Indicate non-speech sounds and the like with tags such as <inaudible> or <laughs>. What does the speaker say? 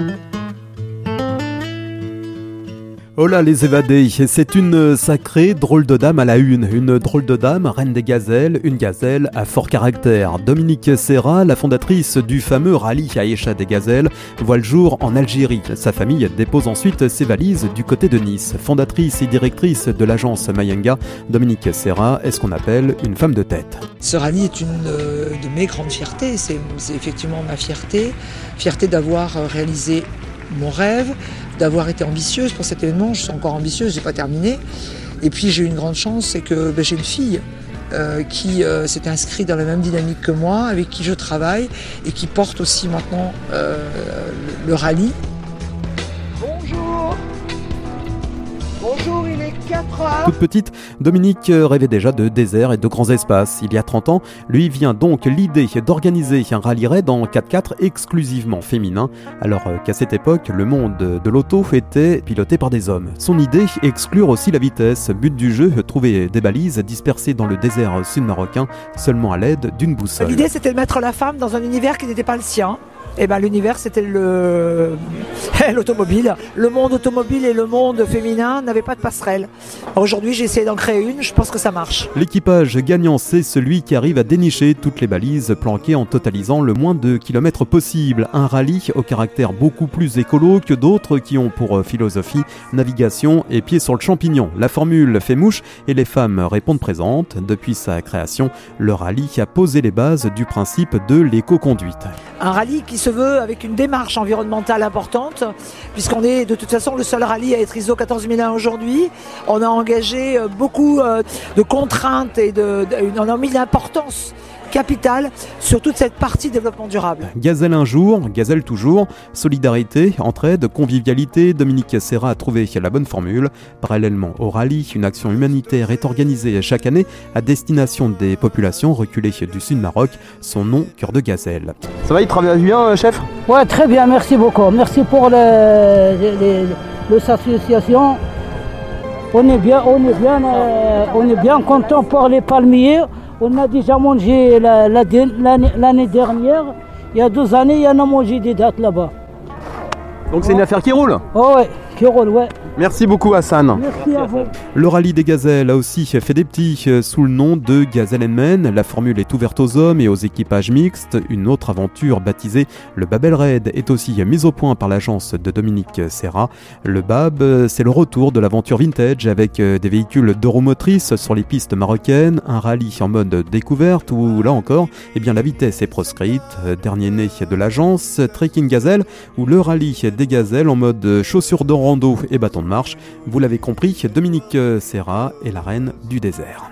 Mm-hmm. Oh là les évadés, c'est une sacrée drôle de dame à la une, une drôle de dame, reine des gazelles, une gazelle à fort caractère. Dominique Serra, la fondatrice du fameux rallye Aïcha des gazelles, voit le jour en Algérie. Sa famille dépose ensuite ses valises du côté de Nice. Fondatrice et directrice de l'agence Mayenga, Dominique Serra est ce qu'on appelle une femme de tête. Ce rallye est une euh, de mes grandes fiertés, c'est effectivement ma fierté, fierté d'avoir réalisé mon rêve, d'avoir été ambitieuse pour cet événement. Je suis encore ambitieuse, j'ai pas terminé. Et puis j'ai eu une grande chance, c'est que ben, j'ai une fille euh, qui euh, s'est inscrite dans la même dynamique que moi, avec qui je travaille et qui porte aussi maintenant euh, le rallye. Bonjour, il est 4 heures. Toute petite, Dominique rêvait déjà de désert et de grands espaces. Il y a 30 ans, lui vient donc l'idée d'organiser un rallye raid en 4x4 exclusivement féminin, alors qu'à cette époque, le monde de l'auto était piloté par des hommes. Son idée, exclure aussi la vitesse. But du jeu, trouver des balises dispersées dans le désert sud-marocain seulement à l'aide d'une boussole. L'idée, c'était de mettre la femme dans un univers qui n'était pas le sien eh ben, l'univers c'était le <laughs> l'automobile. Le monde automobile et le monde féminin n'avaient pas de passerelle. Aujourd'hui, j'ai essayé d'en créer une, je pense que ça marche. L'équipage gagnant, c'est celui qui arrive à dénicher toutes les balises planquées en totalisant le moins de kilomètres possible. Un rallye au caractère beaucoup plus écolo que d'autres qui ont pour philosophie navigation et pied sur le champignon. La formule fait mouche et les femmes répondent présentes. Depuis sa création, le rallye a posé les bases du principe de l'éco-conduite. Un rallye qui se veut avec une démarche environnementale importante, puisqu'on est de toute façon le seul rallye à être ISO 14001 aujourd'hui. On a engagé euh, beaucoup euh, de contraintes et de, on a mis l'importance capital sur toute cette partie développement durable. Gazelle un jour, Gazelle toujours, solidarité, entraide, convivialité, Dominique Serra a trouvé la bonne formule. Parallèlement au rallye, une action humanitaire est organisée chaque année à destination des populations reculées du sud Maroc, son nom Cœur de Gazelle. Ça va, il travaille bien, euh, chef? Ouais, très bien, merci beaucoup. Merci pour l'association. On est bien, on est bien, euh, on est bien content pour les palmiers. On a déjà mangé l'année dernière. Il y a deux années, il y en a mangé des dates là-bas. Donc c'est une affaire qui roule Oh ouais. Merci beaucoup Hassan. Merci à vous. Le rallye des gazelles a aussi fait des petits euh, sous le nom de Gazelle Men. La formule est ouverte aux hommes et aux équipages mixtes. Une autre aventure baptisée le Babel Raid est aussi mise au point par l'agence de Dominique Serra. Le Bab, euh, c'est le retour de l'aventure vintage avec euh, des véhicules d'euromotrice sur les pistes marocaines, un rallye en mode découverte où là encore, eh bien, la vitesse est proscrite. Dernier né de l'agence, Trekking Gazelle ou le rallye des gazelles en mode chaussures de rando et bâton de marche. Vous l'avez compris, Dominique Serra est la reine du désert.